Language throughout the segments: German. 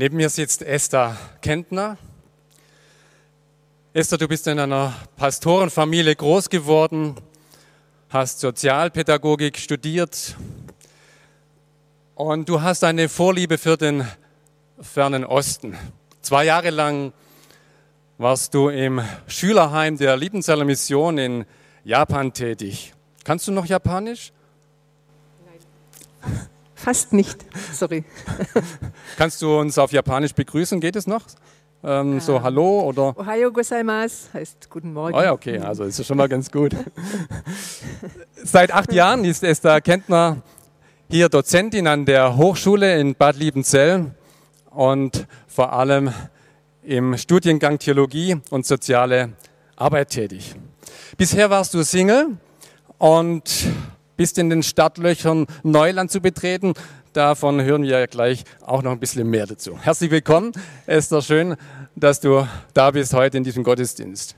Neben mir sitzt Esther Kentner. Esther, du bist in einer Pastorenfamilie groß geworden, hast Sozialpädagogik studiert und du hast eine Vorliebe für den fernen Osten. Zwei Jahre lang warst du im Schülerheim der Liebenzeller Mission in Japan tätig. Kannst du noch Japanisch? Fast nicht, sorry. Kannst du uns auf Japanisch begrüßen? Geht es noch? Ähm, ah. So Hallo oder? Ohayo gozaimasu heißt Guten Morgen. Oh ja, okay, also ist schon mal ganz gut. Seit acht Jahren ist Esther Kentner hier Dozentin an der Hochschule in Bad Liebenzell und vor allem im Studiengang Theologie und soziale Arbeit tätig. Bisher warst du Single und bist in den Stadtlöchern Neuland zu betreten. Davon hören wir ja gleich auch noch ein bisschen mehr dazu. Herzlich willkommen, Esther. Schön, dass du da bist heute in diesem Gottesdienst.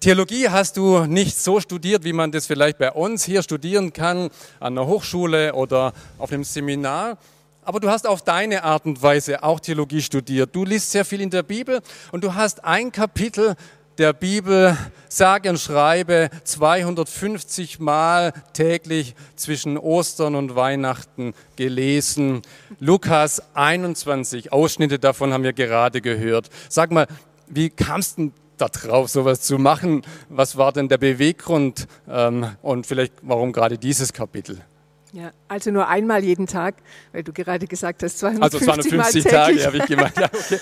Theologie hast du nicht so studiert, wie man das vielleicht bei uns hier studieren kann, an der Hochschule oder auf einem Seminar. Aber du hast auf deine Art und Weise auch Theologie studiert. Du liest sehr viel in der Bibel und du hast ein Kapitel der Bibel sage und schreibe 250 Mal täglich zwischen Ostern und Weihnachten gelesen. Lukas 21, Ausschnitte davon haben wir gerade gehört. Sag mal, wie kamst du da drauf, sowas zu machen? Was war denn der Beweggrund ähm, und vielleicht warum gerade dieses Kapitel? Ja, also nur einmal jeden Tag, weil du gerade gesagt hast, 250, also 250 Tage habe ich gemeint. Ja, okay.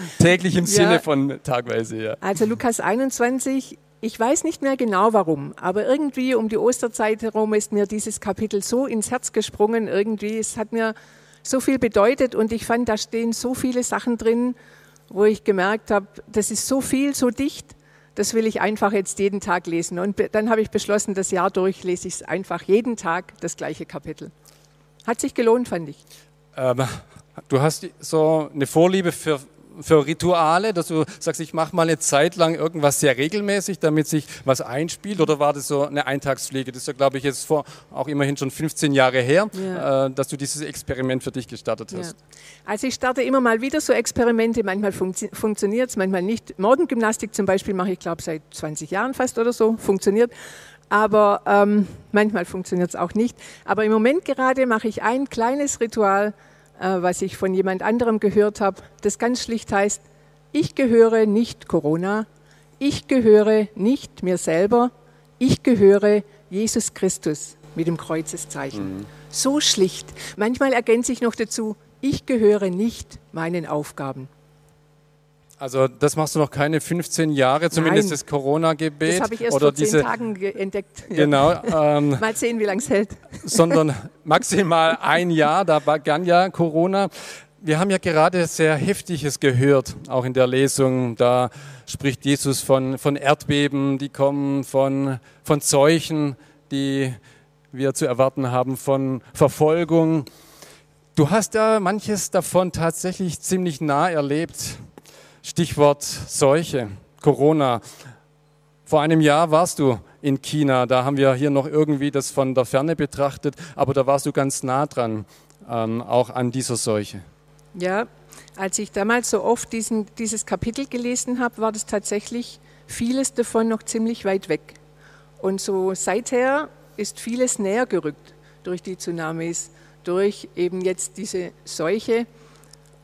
täglich im ja. Sinne von tagweise, ja. Also Lukas 21, ich weiß nicht mehr genau warum, aber irgendwie um die Osterzeit herum ist mir dieses Kapitel so ins Herz gesprungen, irgendwie, es hat mir so viel bedeutet und ich fand, da stehen so viele Sachen drin, wo ich gemerkt habe, das ist so viel, so dicht das will ich einfach jetzt jeden Tag lesen. Und dann habe ich beschlossen, das Jahr durch lese ich es einfach jeden Tag das gleiche Kapitel. Hat sich gelohnt, fand ich. Ähm, du hast so eine Vorliebe für für Rituale, dass du sagst, ich mache mal eine Zeit lang irgendwas sehr regelmäßig, damit sich was einspielt? Oder war das so eine Eintagspflege? Das ist ja, glaube ich, jetzt vor auch immerhin schon 15 Jahre her, ja. äh, dass du dieses Experiment für dich gestartet hast. Ja. Also ich starte immer mal wieder so Experimente, manchmal funktio funktioniert es, manchmal nicht. Morgengymnastik zum Beispiel mache ich, glaube seit 20 Jahren fast oder so, funktioniert aber ähm, manchmal funktioniert es auch nicht. Aber im Moment gerade mache ich ein kleines Ritual, was ich von jemand anderem gehört habe, das ganz schlicht heißt, ich gehöre nicht Corona, ich gehöre nicht mir selber, ich gehöre Jesus Christus mit dem Kreuzeszeichen. Mhm. So schlicht. Manchmal ergänze ich noch dazu, ich gehöre nicht meinen Aufgaben. Also das machst du noch keine 15 Jahre, zumindest Nein, das Corona-Gebet. Das habe ich erst oder vor zehn diese, Tagen entdeckt. Genau. Ähm, Mal sehen, wie lange es hält. Sondern maximal ein Jahr, da begann ja Corona. Wir haben ja gerade sehr Heftiges gehört, auch in der Lesung. Da spricht Jesus von, von Erdbeben, die kommen, von, von Seuchen, die wir zu erwarten haben, von Verfolgung. Du hast ja manches davon tatsächlich ziemlich nah erlebt. Stichwort Seuche, Corona. Vor einem Jahr warst du in China, da haben wir hier noch irgendwie das von der Ferne betrachtet, aber da warst du ganz nah dran, ähm, auch an dieser Seuche. Ja, als ich damals so oft diesen, dieses Kapitel gelesen habe, war das tatsächlich vieles davon noch ziemlich weit weg. Und so seither ist vieles näher gerückt durch die Tsunamis, durch eben jetzt diese Seuche.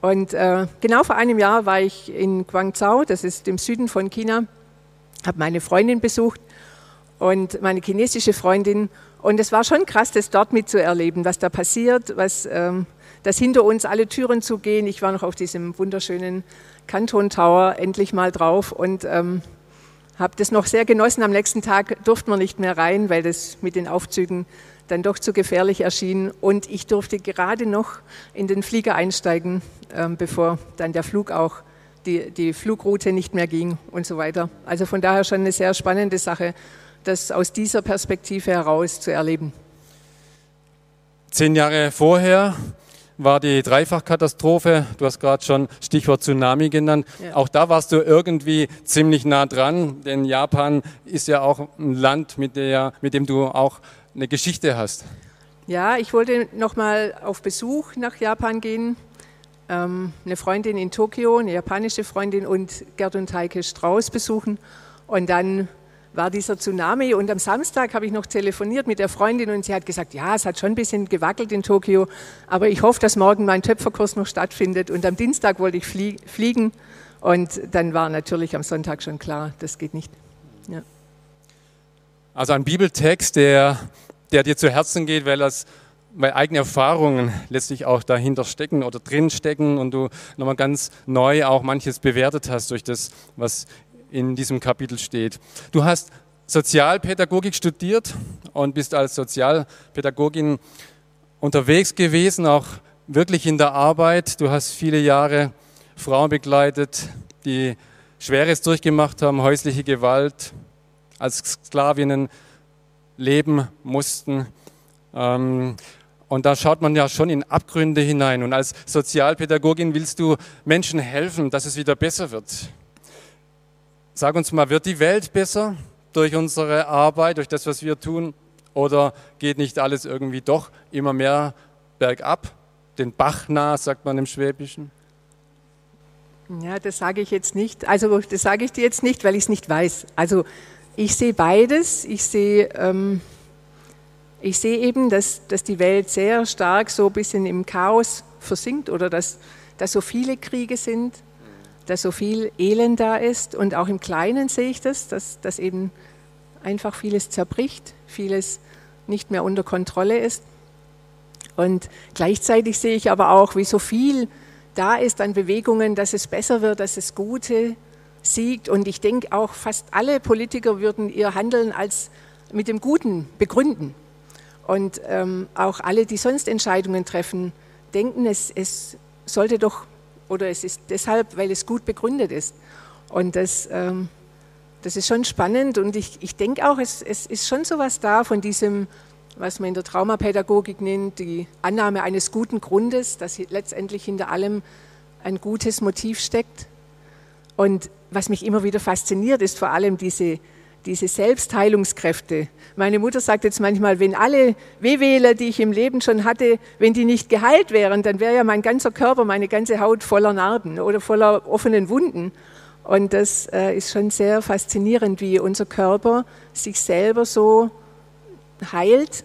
Und äh, genau vor einem Jahr war ich in Guangzhou, das ist im Süden von China, habe meine Freundin besucht und meine chinesische Freundin. Und es war schon krass, das dort mitzuerleben, was da passiert, was, ähm, dass hinter uns alle Türen zugehen. Ich war noch auf diesem wunderschönen Canton Tower endlich mal drauf und ähm, habe das noch sehr genossen. Am nächsten Tag durften wir nicht mehr rein, weil das mit den Aufzügen dann doch zu gefährlich erschien. Und ich durfte gerade noch in den Flieger einsteigen, ähm, bevor dann der Flug auch, die, die Flugroute nicht mehr ging und so weiter. Also von daher schon eine sehr spannende Sache, das aus dieser Perspektive heraus zu erleben. Zehn Jahre vorher war die Dreifachkatastrophe. Du hast gerade schon Stichwort Tsunami genannt. Ja. Auch da warst du irgendwie ziemlich nah dran, denn Japan ist ja auch ein Land, mit, der, mit dem du auch eine Geschichte hast. Ja, ich wollte noch mal auf Besuch nach Japan gehen. Ähm, eine Freundin in Tokio, eine japanische Freundin und Gerd und Heike Strauß besuchen. Und dann war dieser Tsunami und am Samstag habe ich noch telefoniert mit der Freundin und sie hat gesagt, ja, es hat schon ein bisschen gewackelt in Tokio, aber ich hoffe, dass morgen mein Töpferkurs noch stattfindet und am Dienstag wollte ich flie fliegen und dann war natürlich am Sonntag schon klar, das geht nicht. Ja. Also ein Bibeltext, der, der dir zu Herzen geht, weil das weil eigene Erfahrungen letztlich auch dahinter stecken oder drin stecken und du nochmal ganz neu auch manches bewertet hast durch das, was in diesem Kapitel steht. Du hast Sozialpädagogik studiert und bist als Sozialpädagogin unterwegs gewesen, auch wirklich in der Arbeit. Du hast viele Jahre Frauen begleitet, die Schweres durchgemacht haben, häusliche Gewalt, als Sklavinnen leben mussten. Ähm, und da schaut man ja schon in Abgründe hinein. Und als Sozialpädagogin willst du Menschen helfen, dass es wieder besser wird. Sag uns mal, wird die Welt besser durch unsere Arbeit, durch das, was wir tun? Oder geht nicht alles irgendwie doch immer mehr bergab, den Bach nah, sagt man im Schwäbischen? Ja, das sage ich jetzt nicht. Also das sage ich dir jetzt nicht, weil ich es nicht weiß. Also ich sehe beides. Ich sehe, ähm, ich sehe eben, dass, dass die Welt sehr stark so ein bisschen im Chaos versinkt oder dass, dass so viele Kriege sind dass so viel Elend da ist. Und auch im Kleinen sehe ich das, dass, dass eben einfach vieles zerbricht, vieles nicht mehr unter Kontrolle ist. Und gleichzeitig sehe ich aber auch, wie so viel da ist an Bewegungen, dass es besser wird, dass es Gute siegt. Und ich denke auch, fast alle Politiker würden ihr Handeln als mit dem Guten begründen. Und ähm, auch alle, die sonst Entscheidungen treffen, denken, es, es sollte doch oder es ist deshalb, weil es gut begründet ist. Und das, ähm, das ist schon spannend und ich, ich denke auch, es, es ist schon so was da von diesem, was man in der Traumapädagogik nennt, die Annahme eines guten Grundes, dass letztendlich hinter allem ein gutes Motiv steckt. Und was mich immer wieder fasziniert, ist vor allem diese diese Selbstheilungskräfte. Meine Mutter sagt jetzt manchmal, wenn alle Wehwähler, die ich im Leben schon hatte, wenn die nicht geheilt wären, dann wäre ja mein ganzer Körper, meine ganze Haut voller Narben oder voller offenen Wunden. Und das äh, ist schon sehr faszinierend, wie unser Körper sich selber so heilt.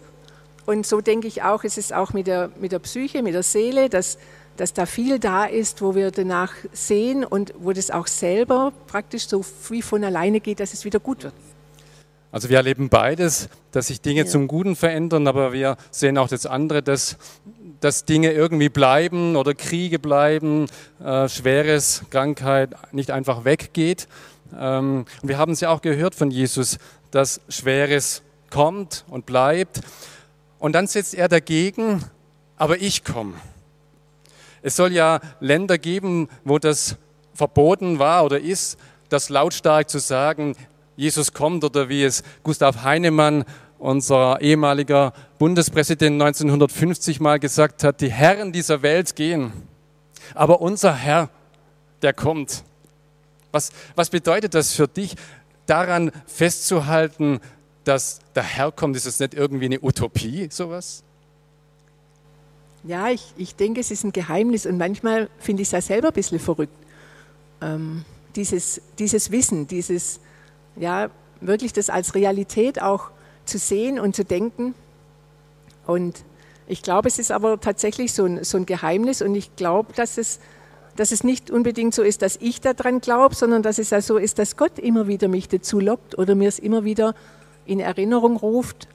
Und so denke ich auch, es ist auch mit der, mit der Psyche, mit der Seele, dass dass da viel da ist, wo wir danach sehen und wo das auch selber praktisch so wie von alleine geht, dass es wieder gut wird. Also wir erleben beides, dass sich Dinge ja. zum Guten verändern, aber wir sehen auch das andere, dass, dass Dinge irgendwie bleiben oder Kriege bleiben, äh, Schweres, Krankheit nicht einfach weggeht. Ähm, wir haben es ja auch gehört von Jesus, dass Schweres kommt und bleibt. Und dann setzt er dagegen, aber ich komme. Es soll ja Länder geben, wo das verboten war oder ist, das lautstark zu sagen, Jesus kommt oder wie es Gustav Heinemann, unser ehemaliger Bundespräsident 1950 mal gesagt hat, die Herren dieser Welt gehen, aber unser Herr, der kommt. Was, was bedeutet das für dich, daran festzuhalten, dass der Herr kommt? Ist das nicht irgendwie eine Utopie, sowas? Ja, ich, ich denke, es ist ein Geheimnis und manchmal finde ich es ja selber ein bisschen verrückt. Ähm, dieses, dieses Wissen, dieses, ja, wirklich das als Realität auch zu sehen und zu denken. Und ich glaube, es ist aber tatsächlich so ein, so ein Geheimnis und ich glaube, dass es, dass es nicht unbedingt so ist, dass ich daran glaube, sondern dass es ja so ist, dass Gott immer wieder mich dazu lockt oder mir es immer wieder in Erinnerung ruft.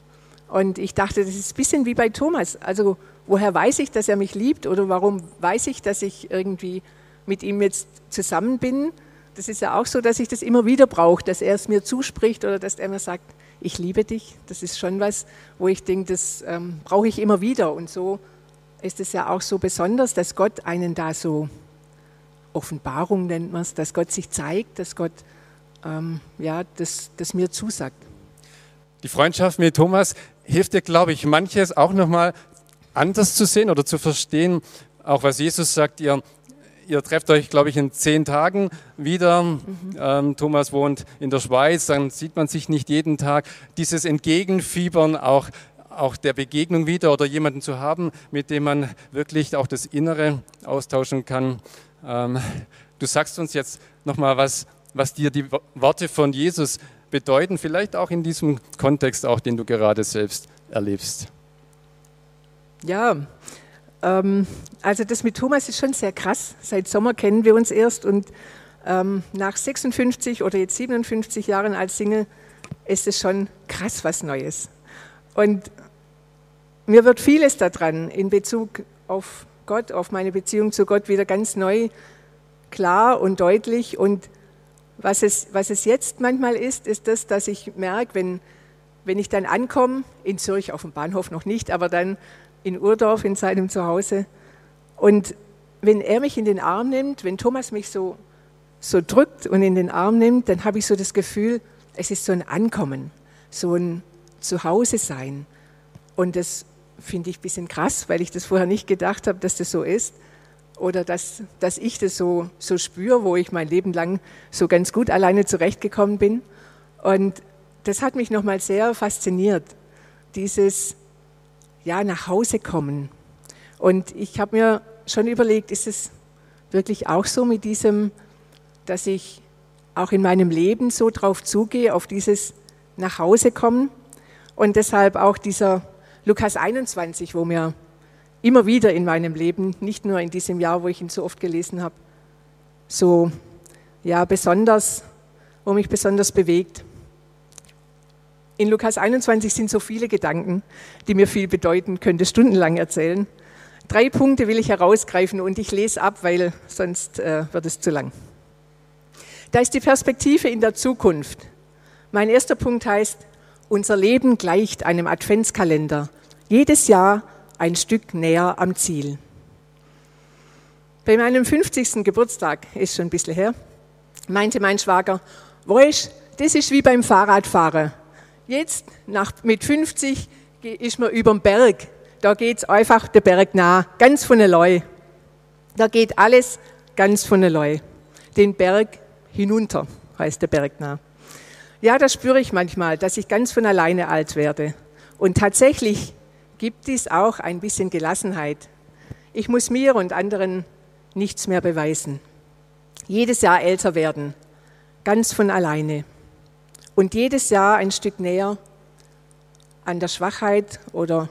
Und ich dachte, das ist ein bisschen wie bei Thomas. Also woher weiß ich, dass er mich liebt oder warum weiß ich, dass ich irgendwie mit ihm jetzt zusammen bin? Das ist ja auch so, dass ich das immer wieder brauche, dass er es mir zuspricht oder dass er mir sagt, ich liebe dich, das ist schon was, wo ich denke, das ähm, brauche ich immer wieder. Und so ist es ja auch so besonders, dass Gott einen da so, Offenbarung nennt man es, dass Gott sich zeigt, dass Gott ähm, ja, das, das mir zusagt. Die Freundschaft mit Thomas hilft dir, glaube ich, manches auch nochmal anders zu sehen oder zu verstehen, auch was Jesus sagt, ihr, ihr trefft euch, glaube ich, in zehn Tagen wieder. Mhm. Ähm, Thomas wohnt in der Schweiz, dann sieht man sich nicht jeden Tag. Dieses Entgegenfiebern auch, auch der Begegnung wieder oder jemanden zu haben, mit dem man wirklich auch das Innere austauschen kann. Ähm, du sagst uns jetzt nochmal, was, was dir die Worte von Jesus bedeuten, vielleicht auch in diesem Kontext, auch den du gerade selbst erlebst. Ja, ähm, also das mit Thomas ist schon sehr krass. Seit Sommer kennen wir uns erst und ähm, nach 56 oder jetzt 57 Jahren als Single ist es schon krass was Neues. Und mir wird vieles daran in Bezug auf Gott, auf meine Beziehung zu Gott wieder ganz neu klar und deutlich. Und was es, was es jetzt manchmal ist, ist das, dass ich merke, wenn, wenn ich dann ankomme, in Zürich auf dem Bahnhof noch nicht, aber dann in Urdorf in seinem Zuhause, und wenn er mich in den Arm nimmt, wenn Thomas mich so, so drückt und in den Arm nimmt, dann habe ich so das Gefühl, es ist so ein Ankommen, so ein Zuhause sein. Und das finde ich ein bisschen krass, weil ich das vorher nicht gedacht habe, dass das so ist. Oder dass, dass ich das so, so spüre, wo ich mein Leben lang so ganz gut alleine zurechtgekommen bin. Und das hat mich nochmal sehr fasziniert, dieses ja, nach Hause kommen. Und ich habe mir schon überlegt, ist es wirklich auch so mit diesem, dass ich auch in meinem Leben so drauf zugehe, auf dieses nach Hause kommen. Und deshalb auch dieser Lukas 21, wo mir immer wieder in meinem Leben, nicht nur in diesem Jahr, wo ich ihn so oft gelesen habe, so ja besonders, wo mich besonders bewegt. In Lukas 21 sind so viele Gedanken, die mir viel bedeuten, könnte stundenlang erzählen. Drei Punkte will ich herausgreifen und ich lese ab, weil sonst äh, wird es zu lang. Da ist die Perspektive in der Zukunft. Mein erster Punkt heißt, unser Leben gleicht einem Adventskalender. Jedes Jahr ein Stück näher am Ziel. Bei meinem 50. Geburtstag, ist schon ein bisschen her, meinte mein Schwager, weißt, das ist wie beim Fahrradfahren. Jetzt, nach, mit 50, ist man über den Berg. Da geht es einfach der Berg nah, ganz von allein. Da geht alles ganz von allein. Den Berg hinunter, heißt der Berg nah. Ja, das spüre ich manchmal, dass ich ganz von alleine alt werde. Und tatsächlich gibt es auch ein bisschen Gelassenheit. Ich muss mir und anderen nichts mehr beweisen. Jedes Jahr älter werden, ganz von alleine. Und jedes Jahr ein Stück näher an der Schwachheit oder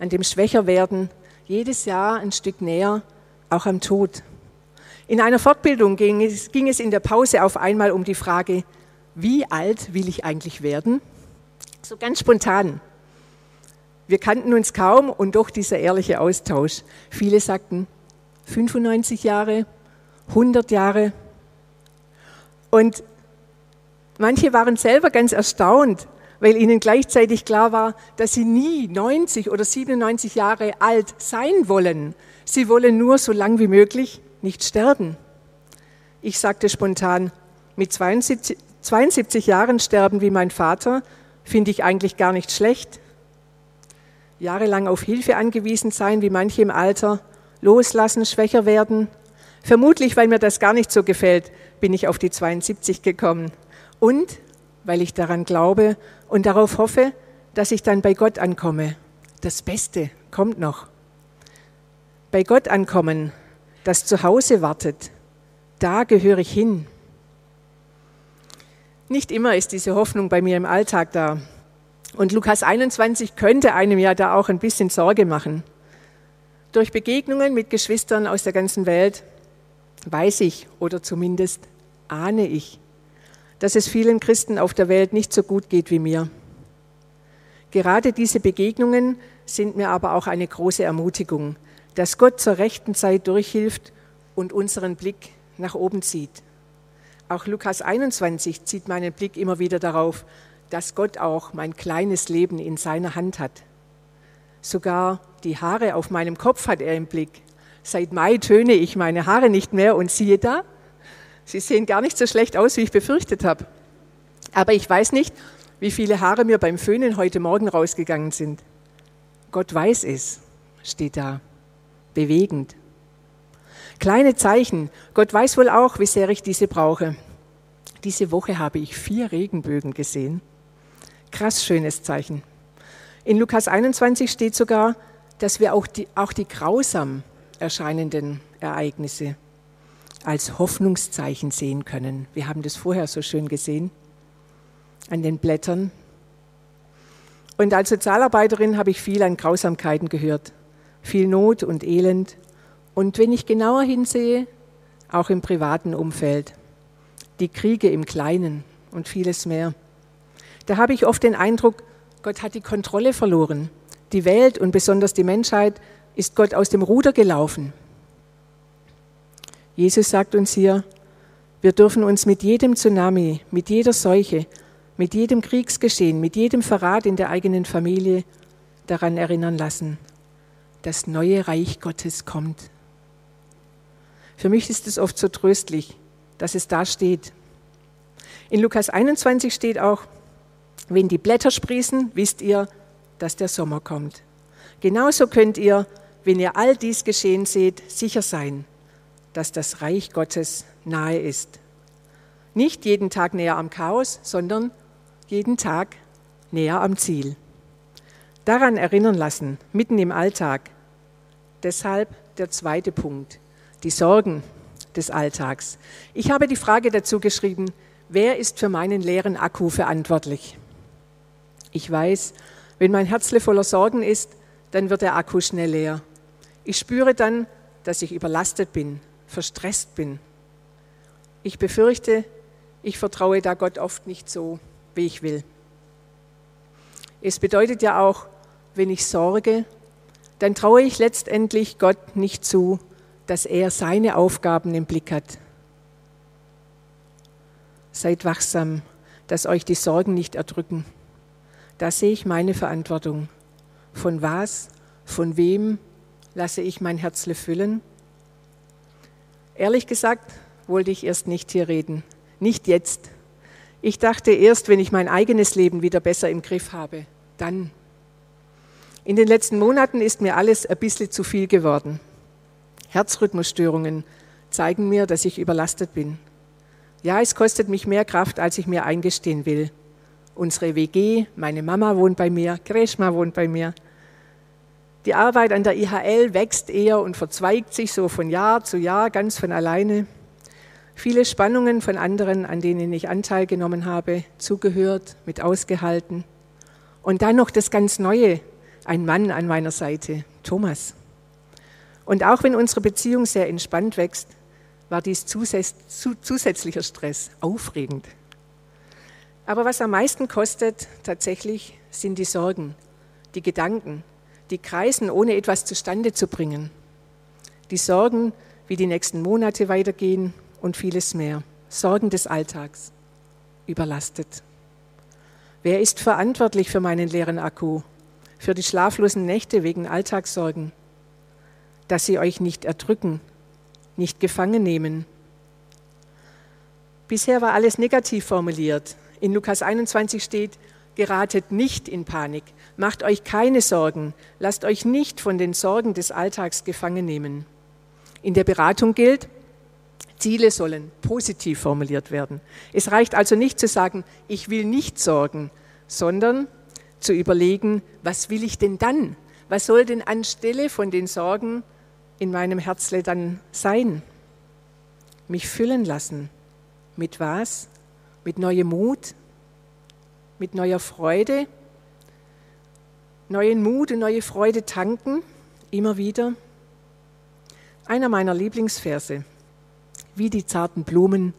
an dem Schwächerwerden. Jedes Jahr ein Stück näher auch am Tod. In einer Fortbildung ging es, ging es in der Pause auf einmal um die Frage, wie alt will ich eigentlich werden? So ganz spontan. Wir kannten uns kaum und doch dieser ehrliche Austausch. Viele sagten 95 Jahre, 100 Jahre. Und manche waren selber ganz erstaunt, weil ihnen gleichzeitig klar war, dass sie nie 90 oder 97 Jahre alt sein wollen. Sie wollen nur so lang wie möglich nicht sterben. Ich sagte spontan, mit 72, 72 Jahren sterben wie mein Vater, finde ich eigentlich gar nicht schlecht. Jahrelang auf Hilfe angewiesen sein, wie manche im Alter, loslassen, schwächer werden. Vermutlich, weil mir das gar nicht so gefällt, bin ich auf die 72 gekommen. Und weil ich daran glaube und darauf hoffe, dass ich dann bei Gott ankomme. Das Beste kommt noch. Bei Gott ankommen, das zu Hause wartet, da gehöre ich hin. Nicht immer ist diese Hoffnung bei mir im Alltag da. Und Lukas 21 könnte einem ja da auch ein bisschen Sorge machen. Durch Begegnungen mit Geschwistern aus der ganzen Welt weiß ich oder zumindest ahne ich, dass es vielen Christen auf der Welt nicht so gut geht wie mir. Gerade diese Begegnungen sind mir aber auch eine große Ermutigung, dass Gott zur rechten Zeit durchhilft und unseren Blick nach oben zieht. Auch Lukas 21 zieht meinen Blick immer wieder darauf, dass Gott auch mein kleines Leben in seiner Hand hat. Sogar die Haare auf meinem Kopf hat er im Blick. Seit Mai töne ich meine Haare nicht mehr und siehe da, sie sehen gar nicht so schlecht aus, wie ich befürchtet habe. Aber ich weiß nicht, wie viele Haare mir beim Föhnen heute Morgen rausgegangen sind. Gott weiß es, steht da, bewegend. Kleine Zeichen. Gott weiß wohl auch, wie sehr ich diese brauche. Diese Woche habe ich vier Regenbögen gesehen. Krass schönes Zeichen. In Lukas 21 steht sogar, dass wir auch die, auch die grausam erscheinenden Ereignisse als Hoffnungszeichen sehen können. Wir haben das vorher so schön gesehen an den Blättern. Und als Sozialarbeiterin habe ich viel an Grausamkeiten gehört, viel Not und Elend und wenn ich genauer hinsehe, auch im privaten Umfeld, die Kriege im Kleinen und vieles mehr. Da habe ich oft den Eindruck, Gott hat die Kontrolle verloren. Die Welt und besonders die Menschheit ist Gott aus dem Ruder gelaufen. Jesus sagt uns hier, wir dürfen uns mit jedem Tsunami, mit jeder Seuche, mit jedem Kriegsgeschehen, mit jedem Verrat in der eigenen Familie daran erinnern lassen, das neue Reich Gottes kommt. Für mich ist es oft so tröstlich, dass es da steht. In Lukas 21 steht auch, wenn die Blätter sprießen, wisst ihr, dass der Sommer kommt. Genauso könnt ihr, wenn ihr all dies geschehen seht, sicher sein, dass das Reich Gottes nahe ist. Nicht jeden Tag näher am Chaos, sondern jeden Tag näher am Ziel. Daran erinnern lassen, mitten im Alltag. Deshalb der zweite Punkt die Sorgen des Alltags. Ich habe die Frage dazu geschrieben, wer ist für meinen leeren Akku verantwortlich? Ich weiß, wenn mein Herzle voller Sorgen ist, dann wird der Akku schnell leer. Ich spüre dann, dass ich überlastet bin, verstresst bin. Ich befürchte, ich vertraue da Gott oft nicht so, wie ich will. Es bedeutet ja auch, wenn ich sorge, dann traue ich letztendlich Gott nicht zu, dass er seine Aufgaben im Blick hat. Seid wachsam, dass euch die Sorgen nicht erdrücken. Da sehe ich meine Verantwortung. Von was, von wem lasse ich mein Herzle füllen? Ehrlich gesagt wollte ich erst nicht hier reden. Nicht jetzt. Ich dachte erst, wenn ich mein eigenes Leben wieder besser im Griff habe, dann. In den letzten Monaten ist mir alles ein bisschen zu viel geworden. Herzrhythmusstörungen zeigen mir, dass ich überlastet bin. Ja, es kostet mich mehr Kraft, als ich mir eingestehen will. Unsere WG, meine Mama wohnt bei mir, Kreshma wohnt bei mir. Die Arbeit an der IHL wächst eher und verzweigt sich so von Jahr zu Jahr ganz von alleine. Viele Spannungen von anderen, an denen ich Anteil genommen habe, zugehört, mit ausgehalten. Und dann noch das ganz Neue, ein Mann an meiner Seite, Thomas. Und auch wenn unsere Beziehung sehr entspannt wächst, war dies zusätzlicher Stress, aufregend. Aber was am meisten kostet tatsächlich, sind die Sorgen, die Gedanken, die kreisen, ohne etwas zustande zu bringen. Die Sorgen, wie die nächsten Monate weitergehen und vieles mehr. Sorgen des Alltags, überlastet. Wer ist verantwortlich für meinen leeren Akku, für die schlaflosen Nächte wegen Alltagssorgen? dass sie euch nicht erdrücken, nicht gefangen nehmen. Bisher war alles negativ formuliert. In Lukas 21 steht, geratet nicht in Panik, macht euch keine Sorgen, lasst euch nicht von den Sorgen des Alltags gefangen nehmen. In der Beratung gilt, Ziele sollen positiv formuliert werden. Es reicht also nicht zu sagen, ich will nicht sorgen, sondern zu überlegen, was will ich denn dann? Was soll denn anstelle von den Sorgen in meinem Herzle dann sein? Mich füllen lassen. Mit was? Mit neuem Mut? Mit neuer Freude? Neuen Mut und neue Freude tanken? Immer wieder? Einer meiner Lieblingsverse. Wie die zarten Blumen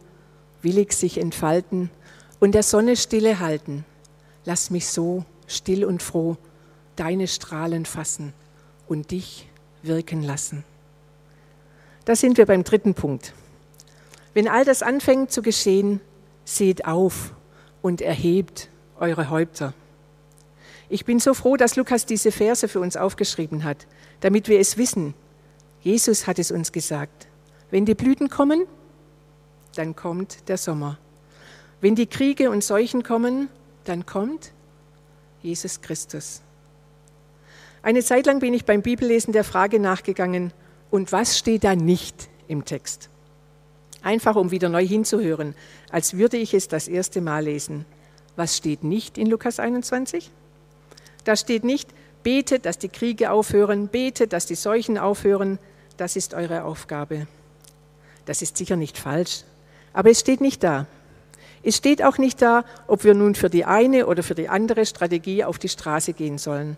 willig sich entfalten und der Sonne stille halten. Lass mich so still und froh deine Strahlen fassen und dich wirken lassen. Da sind wir beim dritten Punkt. Wenn all das anfängt zu geschehen, seht auf und erhebt eure Häupter. Ich bin so froh, dass Lukas diese Verse für uns aufgeschrieben hat, damit wir es wissen. Jesus hat es uns gesagt. Wenn die Blüten kommen, dann kommt der Sommer. Wenn die Kriege und Seuchen kommen, dann kommt Jesus Christus. Eine Zeit lang bin ich beim Bibellesen der Frage nachgegangen, und was steht da nicht im Text? Einfach um wieder neu hinzuhören, als würde ich es das erste Mal lesen. Was steht nicht in Lukas 21? Da steht nicht, betet, dass die Kriege aufhören, betet, dass die Seuchen aufhören, das ist eure Aufgabe. Das ist sicher nicht falsch, aber es steht nicht da. Es steht auch nicht da, ob wir nun für die eine oder für die andere Strategie auf die Straße gehen sollen.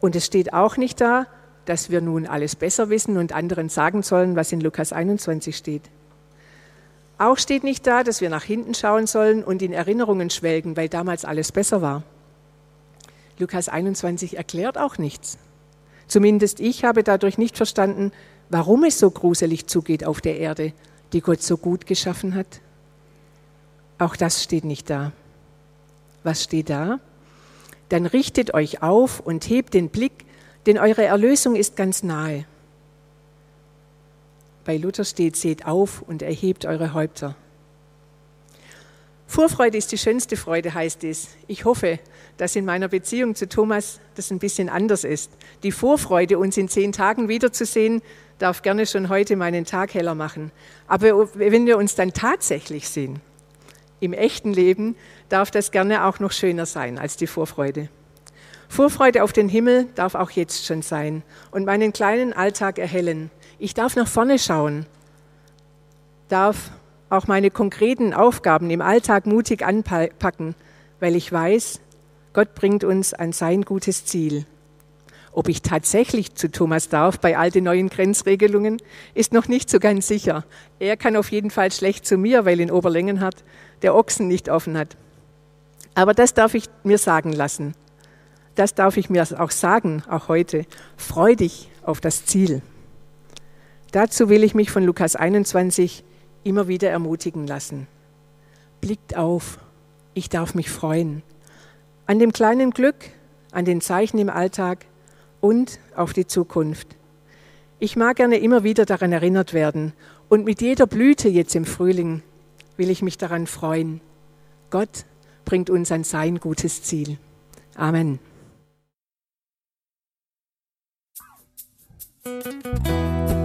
Und es steht auch nicht da, dass wir nun alles besser wissen und anderen sagen sollen, was in Lukas 21 steht. Auch steht nicht da, dass wir nach hinten schauen sollen und in Erinnerungen schwelgen, weil damals alles besser war. Lukas 21 erklärt auch nichts. Zumindest ich habe dadurch nicht verstanden, warum es so gruselig zugeht auf der Erde, die Gott so gut geschaffen hat. Auch das steht nicht da. Was steht da? Dann richtet euch auf und hebt den Blick, denn eure Erlösung ist ganz nahe. Bei Luther steht, seht auf und erhebt eure Häupter. Vorfreude ist die schönste Freude, heißt es. Ich hoffe, dass in meiner Beziehung zu Thomas das ein bisschen anders ist. Die Vorfreude, uns in zehn Tagen wiederzusehen, darf gerne schon heute meinen Tag heller machen. Aber wenn wir uns dann tatsächlich sehen, im echten Leben, darf das gerne auch noch schöner sein als die Vorfreude. Vorfreude auf den Himmel darf auch jetzt schon sein und meinen kleinen Alltag erhellen. Ich darf nach vorne schauen, darf auch meine konkreten Aufgaben im Alltag mutig anpacken, weil ich weiß, Gott bringt uns an sein gutes Ziel. Ob ich tatsächlich zu Thomas darf bei all den neuen Grenzregelungen, ist noch nicht so ganz sicher. Er kann auf jeden Fall schlecht zu mir, weil in Oberlängenhardt der Ochsen nicht offen hat. Aber das darf ich mir sagen lassen. Das darf ich mir auch sagen, auch heute. Freu dich auf das Ziel. Dazu will ich mich von Lukas 21 immer wieder ermutigen lassen. Blickt auf, ich darf mich freuen. An dem kleinen Glück, an den Zeichen im Alltag und auf die Zukunft. Ich mag gerne immer wieder daran erinnert werden und mit jeder Blüte jetzt im Frühling will ich mich daran freuen. Gott bringt uns an sein gutes Ziel. Amen.